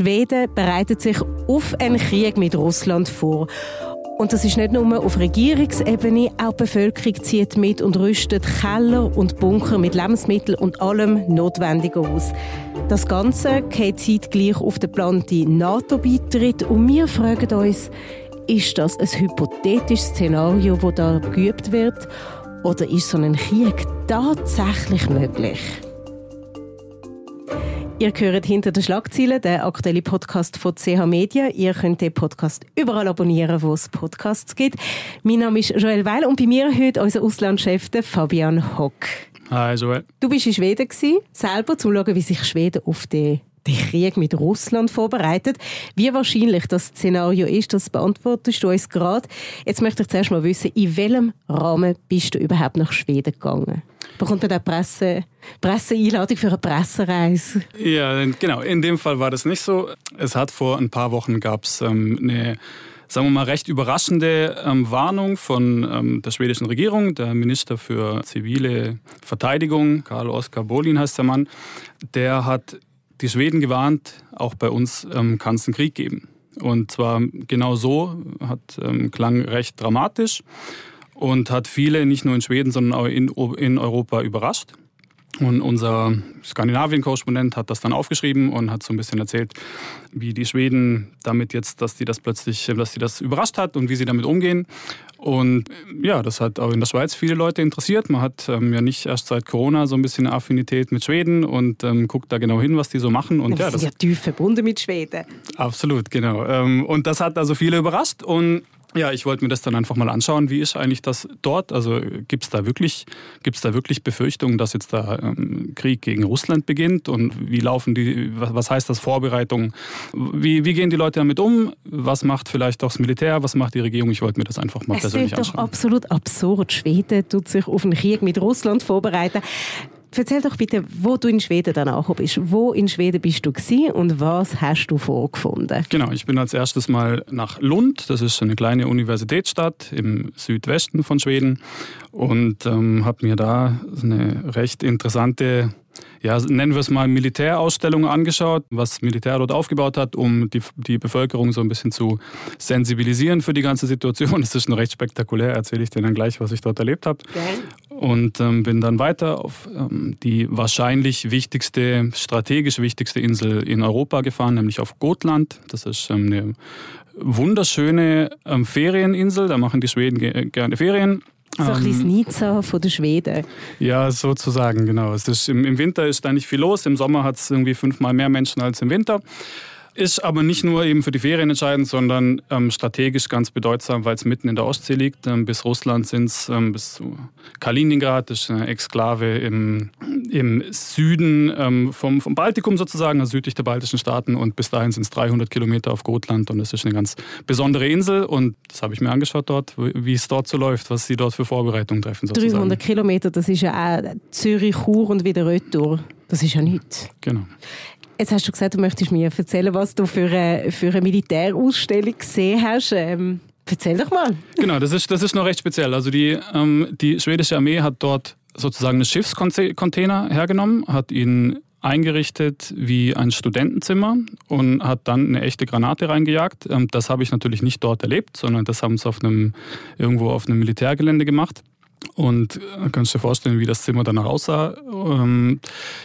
Schweden bereitet sich auf einen Krieg mit Russland vor. Und das ist nicht nur auf Regierungsebene, auch die Bevölkerung zieht mit und rüstet Keller und Bunker mit Lebensmitteln und allem Notwendigen aus. Das Ganze geht zeitgleich auf den geplanten NATO-Beitritt und wir fragen uns, ist das ein hypothetisches Szenario, das da geübt wird, oder ist so ein Krieg tatsächlich möglich? Ihr hört hinter den Schlagzeilen, der aktuelle Podcast von CH Media. Ihr könnt den Podcast überall abonnieren, wo es Podcasts gibt. Mein Name ist Joel Weil und bei mir heute unser Auslandschef Fabian Hock. Hi Joel. Du bist in Schweden gewesen, selber, zu schauen, wie sich Schweden auf den den Krieg mit Russland vorbereitet. Wie wahrscheinlich das Szenario ist, das beantwortest du uns gerade. Jetzt möchte ich zuerst mal wissen, in welchem Rahmen bist du überhaupt nach Schweden gegangen? Bekommt man da Presse, Presseeinladung für eine Pressereise? Ja, genau. In dem Fall war das nicht so. Es hat vor ein paar Wochen gab es ähm, eine sagen wir mal, recht überraschende ähm, Warnung von ähm, der schwedischen Regierung. Der Minister für zivile Verteidigung, Karl Oskar Bolin heißt der Mann, der hat die Schweden gewarnt, auch bei uns ähm, kann es einen Krieg geben. Und zwar genau so, hat, ähm, klang recht dramatisch und hat viele nicht nur in Schweden, sondern auch in, in Europa überrascht. Und unser Skandinavien-Korrespondent hat das dann aufgeschrieben und hat so ein bisschen erzählt, wie die Schweden damit jetzt, dass die das plötzlich, dass die das überrascht hat und wie sie damit umgehen. Und ja, das hat auch in der Schweiz viele Leute interessiert. Man hat ähm, ja nicht erst seit Corona so ein bisschen eine Affinität mit Schweden und ähm, guckt da genau hin, was die so machen. Und das ja, das ist ja tief verbunden mit Schweden. Absolut, genau. Ähm, und das hat also viele überrascht und ja, ich wollte mir das dann einfach mal anschauen. Wie ist eigentlich das dort? Also gibt es da wirklich, gibt's da wirklich Befürchtungen, dass jetzt da ähm, Krieg gegen Russland beginnt? Und wie laufen die, was, heißt das Vorbereitung? Wie, wie gehen die Leute damit um? Was macht vielleicht auch das Militär? Was macht die Regierung? Ich wollte mir das einfach mal es persönlich anschauen. Es ist doch absolut absurd. Schweden tut sich auf einen Krieg mit Russland vorbereiten. Erzähl doch bitte, wo du in Schweden dann angekommen bist. Wo in Schweden bist du gewesen und was hast du vorgefunden? Genau, ich bin als erstes mal nach Lund. Das ist eine kleine Universitätsstadt im Südwesten von Schweden und ähm, habe mir da eine recht interessante ja, nennen wir es mal Militärausstellung angeschaut, was Militär dort aufgebaut hat, um die, die Bevölkerung so ein bisschen zu sensibilisieren für die ganze Situation. Das ist schon recht spektakulär, erzähle ich dir dann gleich, was ich dort erlebt habe. Und ähm, bin dann weiter auf ähm, die wahrscheinlich wichtigste, strategisch wichtigste Insel in Europa gefahren, nämlich auf Gotland. Das ist ähm, eine wunderschöne ähm, Ferieninsel, da machen die Schweden ge gerne Ferien. So ein bisschen Nizza von den Schweden. Ja, sozusagen, genau. Es ist, im, Im Winter ist da nicht viel los. Im Sommer hat es irgendwie fünfmal mehr Menschen als im Winter. Ist aber nicht nur eben für die Ferien entscheidend, sondern ähm, strategisch ganz bedeutsam, weil es mitten in der Ostsee liegt. Ähm, bis Russland sind es ähm, bis zu Kaliningrad, das ist eine Exklave im, im Süden ähm, vom, vom Baltikum sozusagen, also südlich der baltischen Staaten. Und bis dahin sind es 300 Kilometer auf Gotland und das ist eine ganz besondere Insel. Und das habe ich mir angeschaut dort, wie es dort so läuft, was sie dort für Vorbereitungen treffen. Sozusagen. 300 Kilometer, das ist ja auch Zürich, Chur und wieder Retour. Das ist ja nichts. Genau. Jetzt hast du gesagt, du möchtest mir erzählen, was du für eine, für eine Militärausstellung gesehen hast. Ähm, erzähl doch mal. Genau, das ist, das ist noch recht speziell. Also die, ähm, die schwedische Armee hat dort sozusagen einen Schiffscontainer hergenommen, hat ihn eingerichtet wie ein Studentenzimmer und hat dann eine echte Granate reingejagt. Ähm, das habe ich natürlich nicht dort erlebt, sondern das haben sie auf einem, irgendwo auf einem Militärgelände gemacht. Und äh, kannst dir vorstellen, wie das Zimmer danach aussah. Ähm,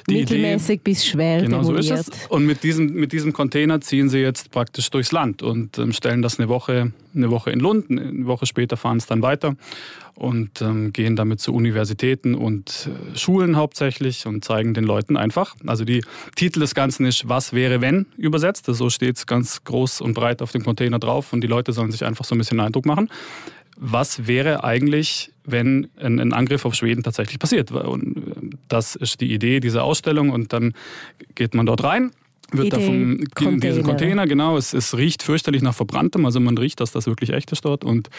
die Mittelmäßig Idee, bis schwer genau demoliert. so ist es. Und mit diesem, mit diesem Container ziehen sie jetzt praktisch durchs Land und ähm, stellen das eine Woche, eine Woche in Lund. Eine Woche später fahren es dann weiter und ähm, gehen damit zu Universitäten und äh, Schulen hauptsächlich und zeigen den Leuten einfach. Also die Titel des Ganzen ist Was wäre wenn übersetzt. So steht es ganz groß und breit auf dem Container drauf und die Leute sollen sich einfach so ein bisschen Eindruck machen was wäre eigentlich, wenn ein, ein, Angriff auf Schweden tatsächlich passiert? Und äh, das ist die Idee dieser Ausstellung und dann geht man dort rein. Wird da vom in diesen Container, genau, es, es riecht fürchterlich nach Verbranntem, also man riecht, dass das wirklich echt ist dort. Und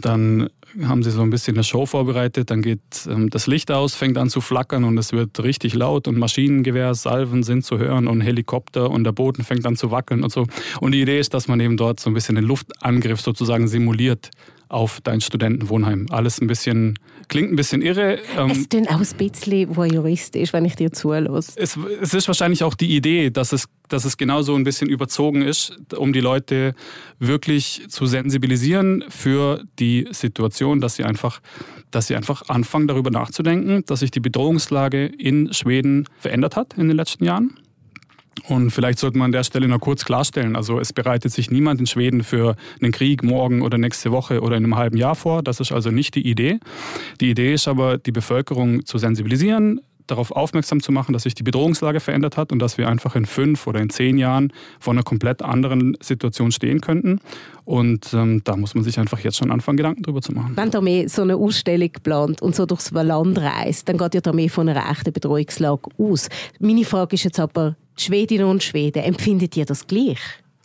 dann haben sie so ein bisschen eine Show vorbereitet, dann geht ähm, das Licht aus, fängt an zu flackern und es wird richtig laut und Maschinengewehrsalven sind zu hören und Helikopter und der Boden fängt an zu wackeln und so. Und die Idee ist, dass man eben dort so ein bisschen den Luftangriff sozusagen simuliert auf dein Studentenwohnheim. Alles ein bisschen, klingt ein bisschen irre. Ähm, es klingt auch ein bisschen voyeuristisch, wenn ich dir zulasse. Es, es ist wahrscheinlich auch die Idee, dass es, dass es genauso ein bisschen überzogen ist, um die Leute wirklich zu sensibilisieren für die Situation, dass sie einfach dass sie einfach anfangen, darüber nachzudenken, dass sich die Bedrohungslage in Schweden verändert hat in den letzten Jahren. Und vielleicht sollte man an der Stelle noch kurz klarstellen, also es bereitet sich niemand in Schweden für einen Krieg morgen oder nächste Woche oder in einem halben Jahr vor. Das ist also nicht die Idee. Die Idee ist aber, die Bevölkerung zu sensibilisieren, darauf aufmerksam zu machen, dass sich die Bedrohungslage verändert hat und dass wir einfach in fünf oder in zehn Jahren vor einer komplett anderen Situation stehen könnten. Und ähm, da muss man sich einfach jetzt schon anfangen, Gedanken drüber zu machen. Wenn die Armee so eine Ausstellung plant und so durchs Land reist, dann geht ja die Armee von einer echten Bedrohungslage aus. Meine Frage ist jetzt aber, Schwedinnen und Schweden, empfindet ihr das gleich?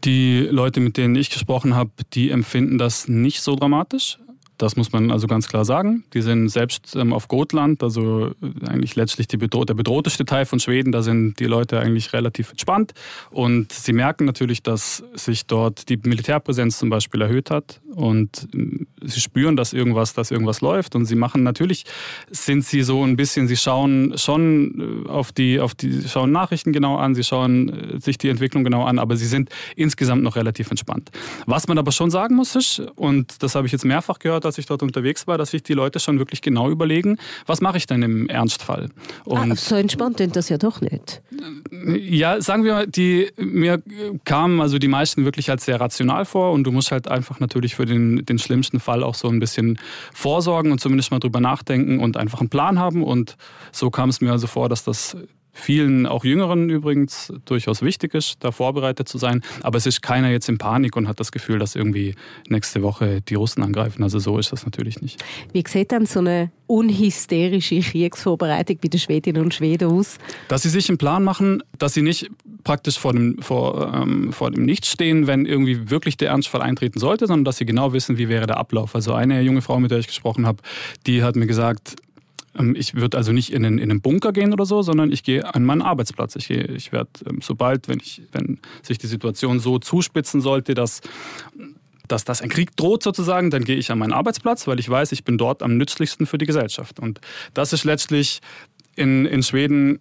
Die Leute, mit denen ich gesprochen habe, die empfinden das nicht so dramatisch. Das muss man also ganz klar sagen. Die sind selbst ähm, auf Gotland, also äh, eigentlich letztlich bedroh der bedrohteste Teil von Schweden. Da sind die Leute eigentlich relativ entspannt. Und sie merken natürlich, dass sich dort die Militärpräsenz zum Beispiel erhöht hat. Und äh, sie spüren, dass irgendwas, dass irgendwas läuft. Und sie machen natürlich, sind sie so ein bisschen, sie schauen schon äh, auf die, auf die, schauen Nachrichten genau an, sie schauen sich die Entwicklung genau an, aber sie sind insgesamt noch relativ entspannt. Was man aber schon sagen muss, ist, und das habe ich jetzt mehrfach gehört, als ich dort unterwegs war, dass sich die Leute schon wirklich genau überlegen, was mache ich denn im Ernstfall? Ah, Und ah, so entspannt sind das ja doch nicht. Ja, sagen wir mal, die, mir kamen also die meisten wirklich als sehr rational vor und du musst halt einfach natürlich für den, den schlimmsten Fall auch so ein bisschen vorsorgen und zumindest mal drüber nachdenken und einfach einen Plan haben und so kam es mir also vor, dass das vielen, auch Jüngeren übrigens, durchaus wichtig ist, da vorbereitet zu sein. Aber es ist keiner jetzt in Panik und hat das Gefühl, dass irgendwie nächste Woche die Russen angreifen. Also so ist das natürlich nicht. Wie sieht dann so eine unhysterische Kriegsvorbereitung bei den Schwedinnen und Schweden aus? Dass sie sich einen Plan machen, dass sie nicht praktisch vor dem, vor, ähm, vor dem Nichts stehen, wenn irgendwie wirklich der Ernstfall eintreten sollte, sondern dass sie genau wissen, wie wäre der Ablauf. Also eine junge Frau, mit der ich gesprochen habe, die hat mir gesagt, ich würde also nicht in einen, in einen Bunker gehen oder so, sondern ich gehe an meinen Arbeitsplatz. Ich, ich werde, ähm, sobald, wenn, ich, wenn sich die Situation so zuspitzen sollte, dass dass das ein Krieg droht sozusagen, dann gehe ich an meinen Arbeitsplatz, weil ich weiß, ich bin dort am nützlichsten für die Gesellschaft. Und das ist letztlich in, in Schweden ähm,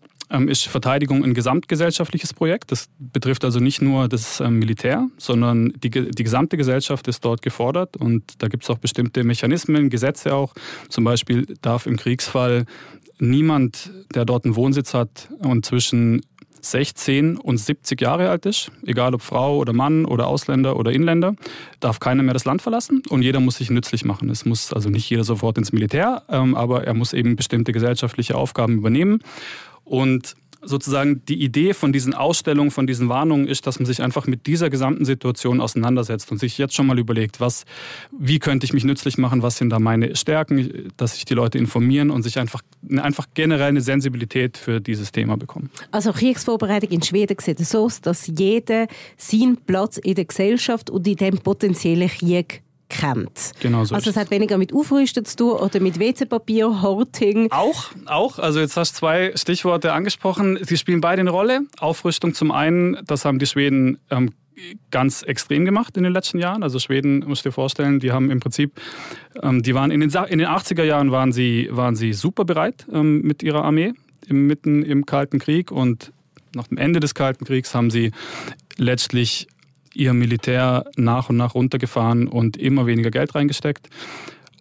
ist Verteidigung ein gesamtgesellschaftliches Projekt. Das betrifft also nicht nur das ähm, Militär, sondern die, die gesamte Gesellschaft ist dort gefordert. Und da gibt es auch bestimmte Mechanismen, Gesetze auch. Zum Beispiel darf im Kriegsfall niemand, der dort einen Wohnsitz hat und zwischen 16 und 70 Jahre alt ist, egal ob Frau oder Mann oder Ausländer oder Inländer, darf keiner mehr das Land verlassen und jeder muss sich nützlich machen. Es muss also nicht jeder sofort ins Militär, ähm, aber er muss eben bestimmte gesellschaftliche Aufgaben übernehmen. Und sozusagen die Idee von diesen Ausstellungen, von diesen Warnungen ist, dass man sich einfach mit dieser gesamten Situation auseinandersetzt und sich jetzt schon mal überlegt, was, wie könnte ich mich nützlich machen, was sind da meine Stärken, dass sich die Leute informieren und sich einfach, einfach generell eine Sensibilität für dieses Thema bekommen. Also Kriegsvorbereitung in Schweden sieht es so aus, dass jeder seinen Platz in der Gesellschaft und in dem potenziellen Krieg kennt. Genau so also es hat weniger mit Aufrüsten zu tun oder mit WC-Papier, Horting. Auch, auch. Also jetzt hast du zwei Stichworte angesprochen. Sie spielen beide eine Rolle. Aufrüstung zum einen, das haben die Schweden ähm, ganz extrem gemacht in den letzten Jahren. Also Schweden, musst du dir vorstellen, die haben im Prinzip, ähm, die waren in den, in den 80er Jahren waren sie, waren sie super bereit ähm, mit ihrer Armee im, mitten im Kalten Krieg und nach dem Ende des Kalten Kriegs haben sie letztlich ihr Militär nach und nach runtergefahren und immer weniger Geld reingesteckt.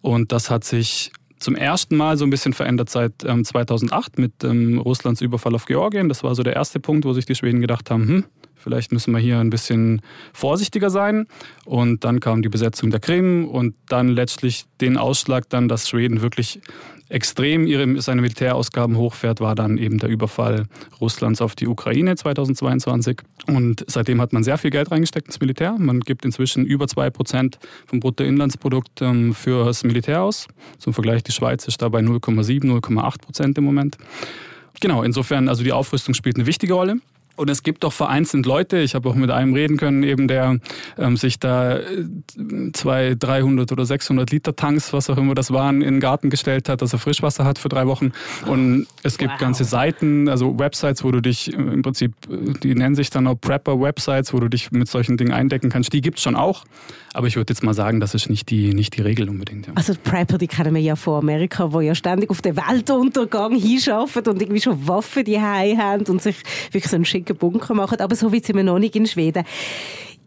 Und das hat sich zum ersten Mal so ein bisschen verändert seit ähm, 2008 mit ähm, Russlands Überfall auf Georgien. Das war so der erste Punkt, wo sich die Schweden gedacht haben, hm, vielleicht müssen wir hier ein bisschen vorsichtiger sein. Und dann kam die Besetzung der Krim und dann letztlich den Ausschlag dann, dass Schweden wirklich extrem ihre, seine Militärausgaben hochfährt, war dann eben der Überfall Russlands auf die Ukraine 2022. Und seitdem hat man sehr viel Geld reingesteckt ins Militär. Man gibt inzwischen über 2% vom Bruttoinlandsprodukt ähm, für das Militär aus. Zum Vergleich, die Schweiz ist dabei 0,7, 0,8 Prozent im Moment. Genau, insofern, also die Aufrüstung spielt eine wichtige Rolle. Und es gibt doch vereinzelt Leute, ich habe auch mit einem reden können, eben der ähm, sich da zwei, 300 oder 600 Liter Tanks, was auch immer das waren, in den Garten gestellt hat, dass er Frischwasser hat für drei Wochen. Und es gibt wow. ganze Seiten, also Websites, wo du dich äh, im Prinzip, die nennen sich dann auch Prepper-Websites, wo du dich mit solchen Dingen eindecken kannst. Die gibt es schon auch. Aber ich würde jetzt mal sagen, das ist nicht die, nicht die Regel unbedingt. Ja. Also Prepper, die kennen wir ja von Amerika, wo ja ständig auf den Weltuntergang hinschaffen und irgendwie schon Waffen die haben und sich wirklich so einen schicken Bunker machen. Aber so weit sind wir noch nicht in Schweden.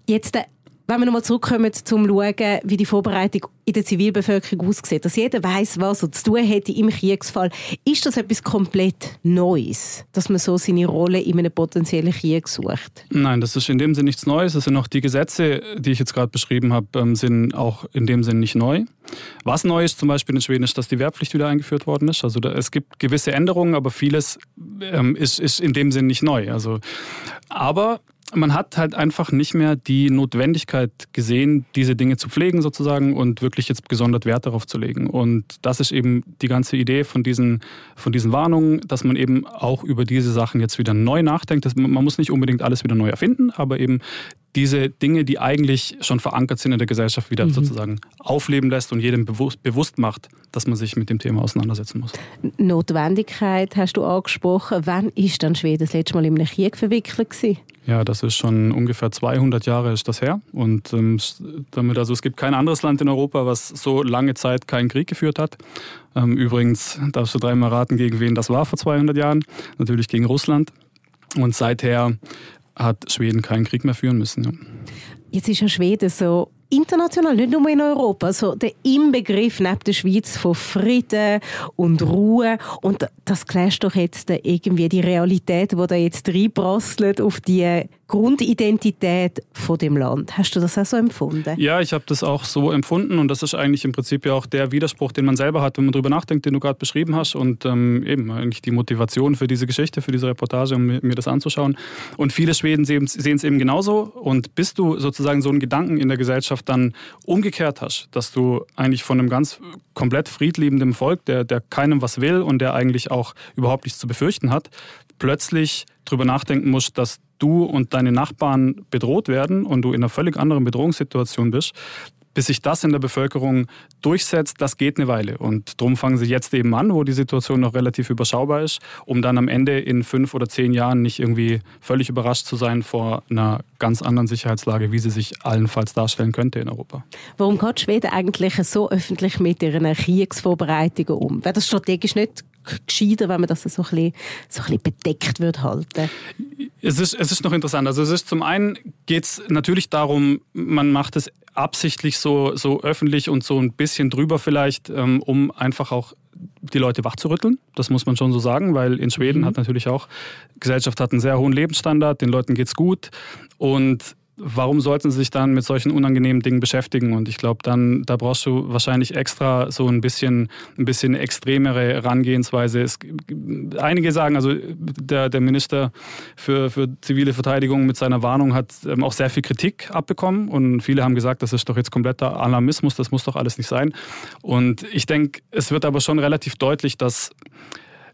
Jetzt äh, wenn wir nochmal zurückkommen zum Schauen, wie die Vorbereitung in der Zivilbevölkerung aussieht, dass jeder weiß, was er zu tun hätte im Kriegsfall, ist das etwas komplett Neues, dass man so seine Rolle in einem potenziellen Krieg sucht? Nein, das ist in dem Sinne nichts Neues. Es sind auch die Gesetze, die ich jetzt gerade beschrieben habe, ähm, sind auch in dem Sinne nicht neu. Was neu ist zum Beispiel in Schweden ist, dass die Wehrpflicht wieder eingeführt worden ist. Also da, es gibt gewisse Änderungen, aber vieles ähm, ist, ist in dem Sinne nicht neu. Also, aber man hat halt einfach nicht mehr die Notwendigkeit gesehen, diese Dinge zu pflegen sozusagen und wirklich jetzt gesondert Wert darauf zu legen. Und das ist eben die ganze Idee von diesen, von diesen Warnungen, dass man eben auch über diese Sachen jetzt wieder neu nachdenkt. man muss nicht unbedingt alles wieder neu erfinden, aber eben diese Dinge, die eigentlich schon verankert sind in der Gesellschaft, wieder mhm. sozusagen aufleben lässt und jedem bewusst, bewusst macht, dass man sich mit dem Thema auseinandersetzen muss. Notwendigkeit hast du angesprochen. Wann ist dann Schweden das letzte Mal in einem Krieg verwickelt gewesen? Ja, das ist schon ungefähr 200 Jahre ist das her. Und ähm, damit, also es gibt kein anderes Land in Europa, was so lange Zeit keinen Krieg geführt hat. Ähm, übrigens darfst du dreimal raten, gegen wen das war vor 200 Jahren. Natürlich gegen Russland. Und seither hat Schweden keinen Krieg mehr führen müssen. Ja. Jetzt ist ja Schweden so international, nicht nur in Europa, also der Inbegriff neben der Schweiz von Frieden und Ruhe und das clasht doch jetzt irgendwie die Realität, die da jetzt reinprasselt auf die Grundidentität von dem Land. Hast du das auch so empfunden? Ja, ich habe das auch so empfunden und das ist eigentlich im Prinzip ja auch der Widerspruch, den man selber hat, wenn man darüber nachdenkt, den du gerade beschrieben hast und ähm, eben eigentlich die Motivation für diese Geschichte, für diese Reportage, um mir, das anzuschauen. Und viele Schweden sehen es eben genauso und bis du sozusagen so einen Gedanken in der Gesellschaft dann umgekehrt hast, dass du eigentlich von einem ganz komplett friedliebenden Volk, der, der keinem was will und der eigentlich auch überhaupt nichts zu befürchten hat, plötzlich darüber nachdenken musst, dass du und deine Nachbarn bedroht werden und du in einer völlig anderen Bedrohungssituation bist, bis sich das in der Bevölkerung durchsetzt, das geht eine Weile. Und darum fangen sie jetzt eben an, wo die Situation noch relativ überschaubar ist, um dann am Ende in fünf oder zehn Jahren nicht irgendwie völlig überrascht zu sein vor einer ganz anderen Sicherheitslage, wie sie sich allenfalls darstellen könnte in Europa. Warum geht Schweden eigentlich so öffentlich mit ihren Kriegsvorbereitungen um? Wäre das strategisch nicht gescheiter, wenn man das so ein bisschen, so ein bisschen bedeckt wird halten? Es ist, es ist noch interessant. Also es ist zum einen geht es natürlich darum, man macht es absichtlich so, so öffentlich und so ein bisschen drüber vielleicht, ähm, um einfach auch die Leute wachzurütteln. Das muss man schon so sagen, weil in Schweden mhm. hat natürlich auch, Gesellschaft hat einen sehr hohen Lebensstandard, den Leuten geht es gut und warum sollten sie sich dann mit solchen unangenehmen Dingen beschäftigen? Und ich glaube, dann da brauchst du wahrscheinlich extra so ein bisschen, ein bisschen extremere Herangehensweise. Es, einige sagen, also der, der Minister für, für zivile Verteidigung mit seiner Warnung hat ähm, auch sehr viel Kritik abbekommen und viele haben gesagt, das ist doch jetzt kompletter Alarmismus, das muss doch alles nicht sein. Und ich denke, es wird aber schon relativ deutlich, dass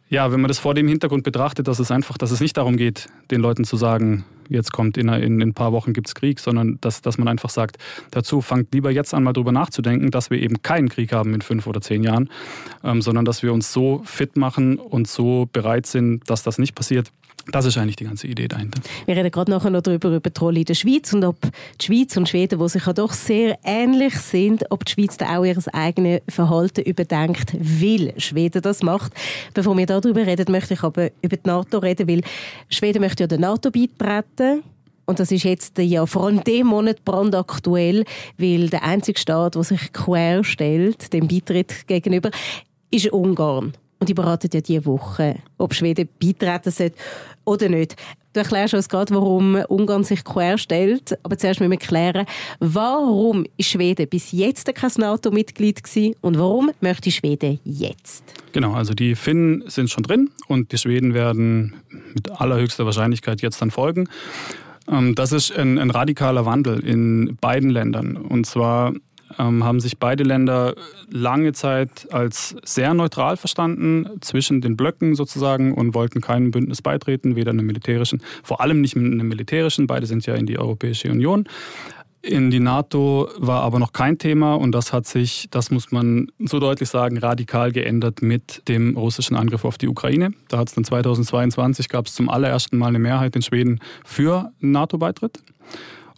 ja, wenn man das vor dem Hintergrund betrachtet, dass es einfach, dass es nicht darum geht, den Leuten zu sagen, jetzt kommt in, in, in ein paar Wochen gibt es Krieg, sondern dass, dass man einfach sagt, dazu fangt lieber jetzt an mal drüber nachzudenken, dass wir eben keinen Krieg haben in fünf oder zehn Jahren, ähm, sondern dass wir uns so fit machen und so bereit sind, dass das nicht passiert, das ist eigentlich die ganze Idee dahinter. Wir reden gerade nachher noch darüber, über die Rolle in der Schweiz und ob die Schweiz und Schweden, die sich ja doch sehr ähnlich sind, ob die Schweiz da auch ihr eigenes Verhalten überdenkt, weil Schweden das macht. Bevor wir darüber reden, möchte ich aber über die NATO reden, weil Schweden möchte ja der NATO beitreten. Und das ist jetzt ja vor allem dem Monat brandaktuell, weil der einzige Staat, der sich quer dem Beitritt gegenüber, ist Ungarn. Und die beraten ja diese Woche, ob Schweden beitreten sollte oder nicht. Du erklärst uns gerade, warum Ungarn sich quer stellt. Aber zuerst müssen wir klären, warum ist Schweden bis jetzt kein NATO-Mitglied und warum möchte Schweden jetzt? Genau, also die Finnen sind schon drin und die Schweden werden mit allerhöchster Wahrscheinlichkeit jetzt dann folgen. Ähm, das ist ein, ein radikaler Wandel in beiden Ländern. Und zwar ähm, haben sich beide Länder lange Zeit als sehr neutral verstanden, zwischen den Blöcken sozusagen und wollten keinem Bündnis beitreten, weder einem militärischen, vor allem nicht einem militärischen, beide sind ja in die Europäische Union. In die NATO war aber noch kein Thema und das hat sich, das muss man so deutlich sagen, radikal geändert mit dem russischen Angriff auf die Ukraine. Da hat es dann 2022 gab es zum allerersten Mal eine Mehrheit in Schweden für NATO-Beitritt.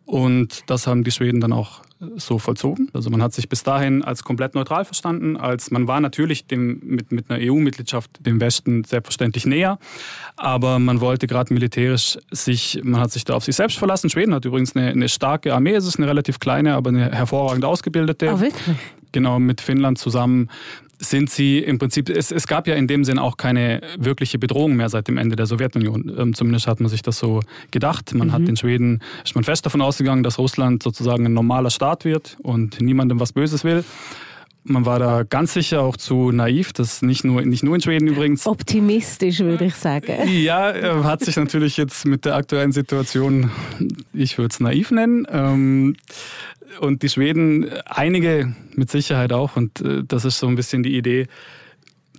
Und das haben die Schweden dann auch so vollzogen. Also man hat sich bis dahin als komplett neutral verstanden, als man war natürlich dem, mit, mit einer EU-Mitgliedschaft dem Westen selbstverständlich näher, aber man wollte gerade militärisch sich, man hat sich da auf sich selbst verlassen. Schweden hat übrigens eine, eine starke Armee, es ist eine relativ kleine, aber eine hervorragend ausgebildete. Oh, wirklich? Genau, mit Finnland zusammen sind sie im Prinzip, es, es gab ja in dem Sinn auch keine wirkliche Bedrohung mehr seit dem Ende der Sowjetunion. Ähm, zumindest hat man sich das so gedacht. Man mhm. hat in Schweden, ist man fest davon ausgegangen, dass Russland sozusagen ein normaler Staat wird und niemandem was Böses will. Man war da ganz sicher auch zu naiv, das nicht nur, nicht nur in Schweden übrigens. Optimistisch, würde ich sagen. Ja, äh, hat sich natürlich jetzt mit der aktuellen Situation, ich würde es naiv nennen. Ähm, und die Schweden, einige mit Sicherheit auch. Und äh, das ist so ein bisschen die Idee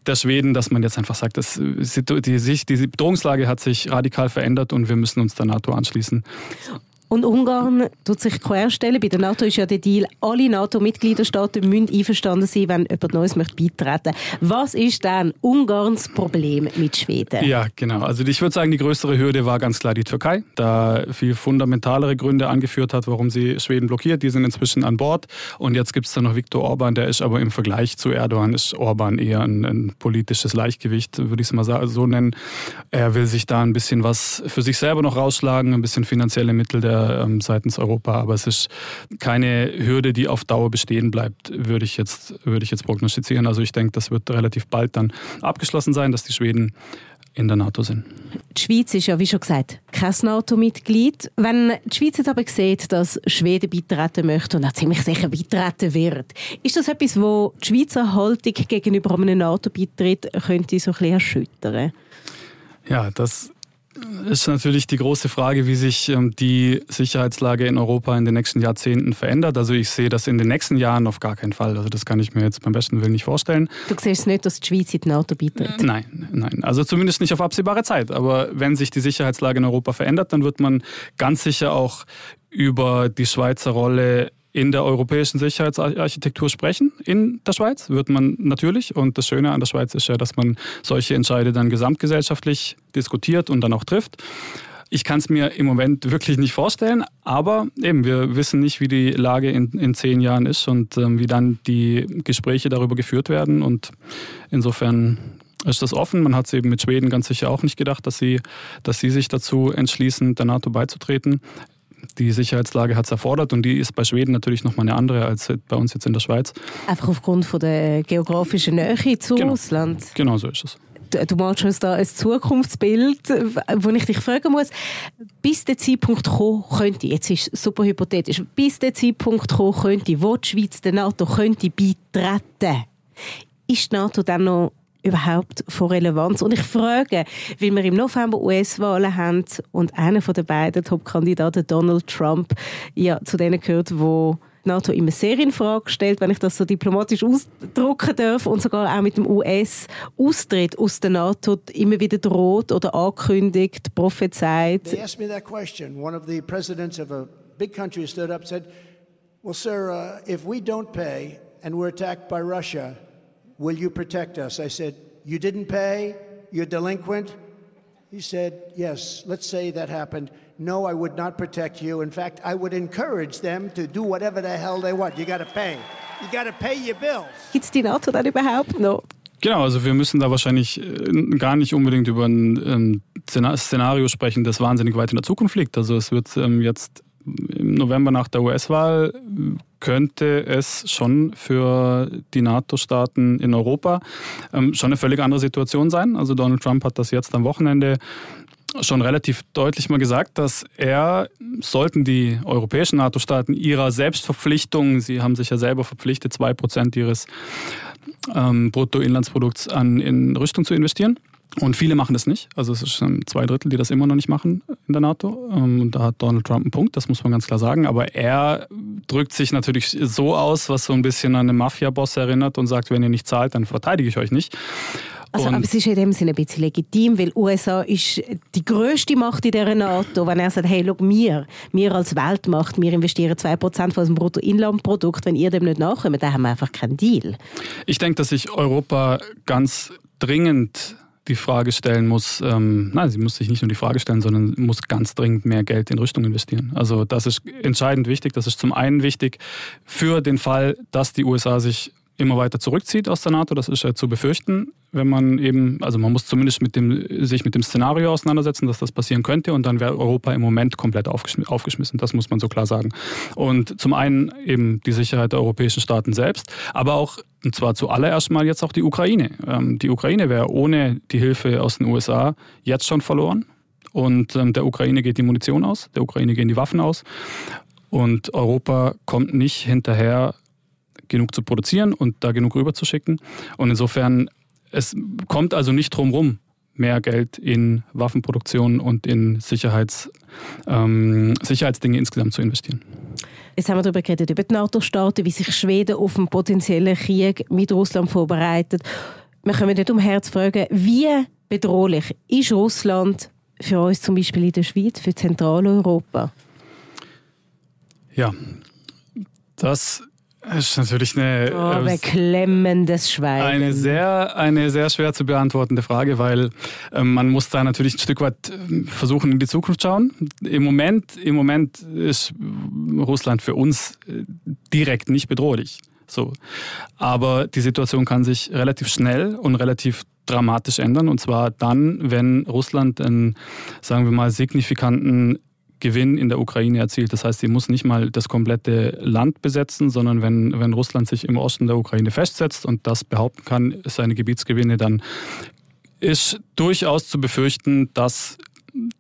der Schweden, dass man jetzt einfach sagt, dass die, die, die Bedrohungslage hat sich radikal verändert und wir müssen uns der NATO anschließen. Und Ungarn tut sich querstellen. Bei der NATO ist ja der Deal, alle NATO-Mitgliederstaaten müssen einverstanden sein, wenn jemand Neues möchte beitreten Was ist dann Ungarns Problem mit Schweden? Ja, genau. Also ich würde sagen, die größere Hürde war ganz klar die Türkei, da viel fundamentalere Gründe angeführt hat, warum sie Schweden blockiert. Die sind inzwischen an Bord. Und jetzt gibt es dann noch Viktor Orban, der ist aber im Vergleich zu Erdogan, ist Orban eher ein, ein politisches Leichtgewicht, würde ich es mal so nennen. Er will sich da ein bisschen was für sich selber noch rausschlagen, ein bisschen finanzielle Mittel der ähm, seitens Europa. Aber es ist keine Hürde, die auf Dauer bestehen bleibt, würde ich jetzt, würde ich jetzt prognostizieren. Also ich denke, das wird relativ bald dann abgeschlossen sein, dass die Schweden in der NATO sind. Die Schweiz ist ja, wie schon gesagt, kein NATO-Mitglied. Wenn die Schweiz jetzt aber sieht, dass Schweden beitreten möchte und auch ziemlich sicher beitreten wird, ist das etwas, wo die Schweizer Haltung gegenüber einem NATO-Beitritt könnte so ein bisschen erschüttern? Ja, das ist natürlich die große Frage, wie sich ähm, die Sicherheitslage in Europa in den nächsten Jahrzehnten verändert. Also ich sehe das in den nächsten Jahren auf gar keinen Fall. Also das kann ich mir jetzt beim besten Willen nicht vorstellen. Du siehst nicht, dass die Schweiz in die NATO bietet? Nein, nein. Also zumindest nicht auf absehbare Zeit. Aber wenn sich die Sicherheitslage in Europa verändert, dann wird man ganz sicher auch über die Schweizer Rolle in der europäischen Sicherheitsarchitektur sprechen. In der Schweiz wird man natürlich, und das Schöne an der Schweiz ist ja, dass man solche Entscheide dann gesamtgesellschaftlich diskutiert und dann auch trifft. Ich kann es mir im Moment wirklich nicht vorstellen, aber eben, wir wissen nicht, wie die Lage in, in zehn Jahren ist und ähm, wie dann die Gespräche darüber geführt werden. Und insofern ist das offen. Man hat es eben mit Schweden ganz sicher auch nicht gedacht, dass sie, dass sie sich dazu entschließen, der NATO beizutreten die Sicherheitslage hat es erfordert und die ist bei Schweden natürlich nochmal eine andere als bei uns jetzt in der Schweiz. Einfach aufgrund von der geografischen Nähe zu genau. Russland? Genau so ist es. Du, machst uns da ein Zukunftsbild, wo ich dich fragen muss, bis der Zeitpunkt kommen könnte, jetzt ist es super hypothetisch, bis der Zeitpunkt kommen könnte, wo die Schweiz der NATO könnte beitreten, ist die NATO dann noch überhaupt von Relevanz? Und ich frage, weil wir im November US-Wahlen haben und einer von den beiden Top-Kandidaten, Donald Trump, ja zu denen gehört, wo die NATO immer sehr in Frage stellt, wenn ich das so diplomatisch ausdrücken darf, und sogar auch mit dem US-Austritt aus der NATO immer wieder droht oder ankündigt, prophezeit. They asked me that question. One of the presidents of a big country stood up and said, "Well, sir, uh, if we don't pay and we're attacked by Russia." Will you protect us? I said, You didn't pay? You're delinquent? He said, Yes, let's say that happened. No, I would not protect you. In fact, I would encourage them to do whatever the hell they want. You got to pay. You got to pay your bills. Gibt's die NATO dann überhaupt noch? Genau, also wir müssen da wahrscheinlich äh, gar nicht unbedingt über ein Szenario sprechen, das wahnsinnig weit in der Zukunft liegt. Also es wird ähm, jetzt November nach der US-Wahl könnte es schon für die NATO-Staaten in Europa ähm, schon eine völlig andere Situation sein. Also Donald Trump hat das jetzt am Wochenende schon relativ deutlich mal gesagt, dass er, sollten die europäischen NATO-Staaten ihrer Selbstverpflichtung, sie haben sich ja selber verpflichtet, zwei Prozent ihres ähm, Bruttoinlandsprodukts an, in Rüstung zu investieren, Und viele machen das nicht. Also es ist zwei Drittel, die das immer noch nicht machen in der NATO. Ähm, und da hat Donald Trump einen Punkt, das muss man ganz klar sagen. Aber er drückt sich natürlich so aus, was so ein bisschen an einen Mafia-Boss erinnert und sagt, wenn ihr nicht zahlt, dann verteidige ich euch nicht. Also, aber es ist in dem Sinne ein bisschen legitim, weil USA ist die größte Macht in dieser NATO. Wenn er sagt, hey, schau, wir, wir als Weltmacht, wir investieren 2% von unserem Bruttoinlandprodukt, wenn ihr dem nicht nachkommt, dann haben wir einfach keinen Deal. Ich denke, dass sich Europa ganz dringend die Frage stellen muss, ähm, nein, sie muss sich nicht nur die Frage stellen, sondern muss ganz dringend mehr Geld in Rüstung investieren. Also das ist entscheidend wichtig. Das ist zum einen wichtig für den Fall, dass die USA sich immer weiter zurückzieht aus der NATO. Das ist ja zu befürchten, wenn man eben, also man muss zumindest mit dem, sich mit dem Szenario auseinandersetzen, dass das passieren könnte und dann wäre Europa im Moment komplett aufgeschmissen. Das muss man so klar sagen. Und zum einen eben die Sicherheit der europäischen Staaten selbst, aber auch, und zwar zuallererst mal jetzt auch die Ukraine. Ähm, die Ukraine wäre ohne die Hilfe aus den USA jetzt schon verloren. Und ähm, der Ukraine geht die Munition aus, der Ukraine gehen die Waffen aus. Und Europa kommt nicht hinterher, genug zu produzieren und da genug rüberzuschicken. Und insofern, es kommt also nicht drum rum, mehr Geld in Waffenproduktion und in Sicherheits, ähm, Sicherheitsdinge insgesamt zu investieren. Jetzt haben wir darüber geredet, über die NATO-Staaten, wie sich Schweden auf einen potenziellen Krieg mit Russland vorbereitet. Wir können nicht umher zu fragen, wie bedrohlich ist Russland für uns zum Beispiel in der Schweiz, für Zentraleuropa? Ja, das das ist natürlich eine oh, beklemmendes Schweigen. Eine sehr, eine sehr schwer zu beantwortende Frage, weil äh, man muss da natürlich ein Stück weit ähm, versuchen, in die Zukunft schauen. Im Moment, im Moment ist Russland für uns äh, direkt nicht bedrohlich. So. Aber die Situation kann sich relativ schnell und relativ dramatisch ändern. Und zwar dann, wenn Russland einen, sagen wir mal, signifikanten Gewinn in der Ukraine erzielt. Das heißt, sie muss nicht mal das komplette Land besetzen, sondern wenn, wenn Russland sich im Osten der Ukraine festsetzt und das behaupten kann, seine Gebietsgewinne, dann ist durchaus zu befürchten, dass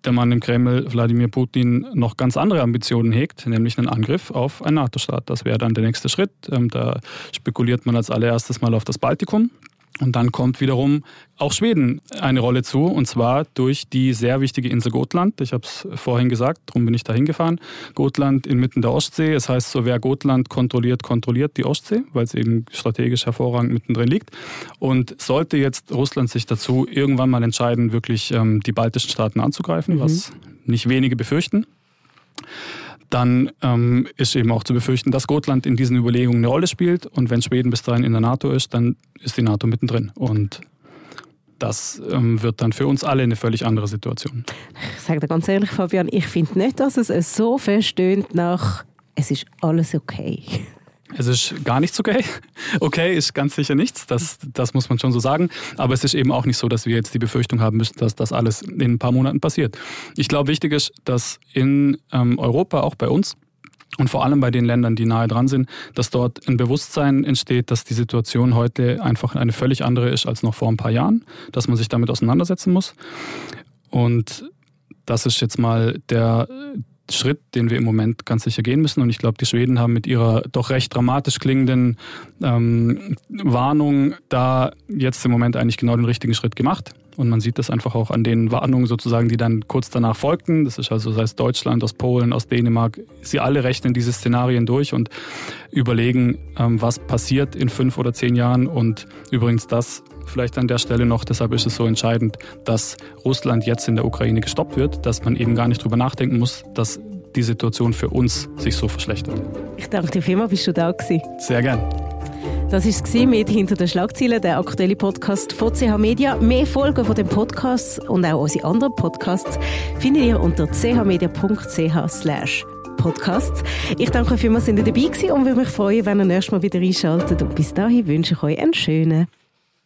der Mann im Kreml, Wladimir Putin, noch ganz andere Ambitionen hegt, nämlich einen Angriff auf einen NATO-Staat. Das wäre dann der nächste Schritt. Ähm, da spekuliert man als allererstes mal auf das Baltikum. Und dann kommt wiederum auch Schweden eine Rolle zu, und zwar durch die sehr wichtige Insel Gotland. Ich habe es vorhin gesagt, darum bin ich da hingefahren. Gotland inmitten der Ostsee. Es heißt so, wer Gotland kontrolliert, kontrolliert die Ostsee, weil es eben strategisch hervorragend mittendrin liegt. Und sollte jetzt Russland sich dazu irgendwann mal entscheiden, wirklich ähm, die baltischen Staaten anzugreifen, mhm. was nicht wenige befürchten, dann ähm, ist eben auch zu befürchten, dass Gotland in diesen Überlegungen eine Rolle spielt. Und wenn Schweden bis dahin in der NATO ist, dann ist die NATO mittendrin. Und das ähm, wird dann für uns alle eine völlig andere Situation. Ich sage dir ganz ehrlich, Fabian, ich finde nicht, dass es so verstöhnt nach «Es ist alles okay». Es ist gar nichts okay. Okay ist ganz sicher nichts, das, das muss man schon so sagen. Aber es ist eben auch nicht so, dass wir jetzt die Befürchtung haben müssen, dass das alles in ein paar Monaten passiert. Ich glaube, wichtig ist, dass in ähm, Europa, auch bei uns, und vor allem bei den Ländern, die nahe dran sind, dass dort ein Bewusstsein entsteht, dass die Situation heute einfach eine völlig andere ist als noch vor ein paar Jahren, dass man sich damit auseinandersetzen muss. Und das ist jetzt mal der, Schritt, den wir im Moment ganz sicher gehen müssen. Und ich glaube, die Schweden haben mit ihrer doch recht dramatisch klingenden ähm, Warnung da jetzt im Moment eigentlich genau den richtigen Schritt gemacht. Und man sieht das einfach auch an den Warnungen sozusagen, die dann kurz danach folgten. Das ist also, sei es Deutschland, aus Polen, aus Dänemark. Sie alle rechnen diese Szenarien durch und überlegen, ähm, was passiert in fünf oder zehn Jahren. Und übrigens das vielleicht an der Stelle noch, deshalb ist es so entscheidend, dass Russland jetzt in der Ukraine gestoppt wird, dass man eben gar nicht drüber nachdenken muss, dass die Situation für uns sich so verschlechtert. Ich danke dir vielmals, bist du da gewesen. Sehr gern. Das war es mit «Hinter den Schlagzeilen», der aktuelle Podcast von CH Media. Mehr Folgen von dem Podcast und auch unsere anderen Podcasts findet ihr unter chmedia.ch Podcasts. Ich danke euch vielmals, dass ihr dabei gewesen und würde mich freuen, wenn ihr nächstes Mal wieder einschaltet. Und bis dahin wünsche ich euch einen schönen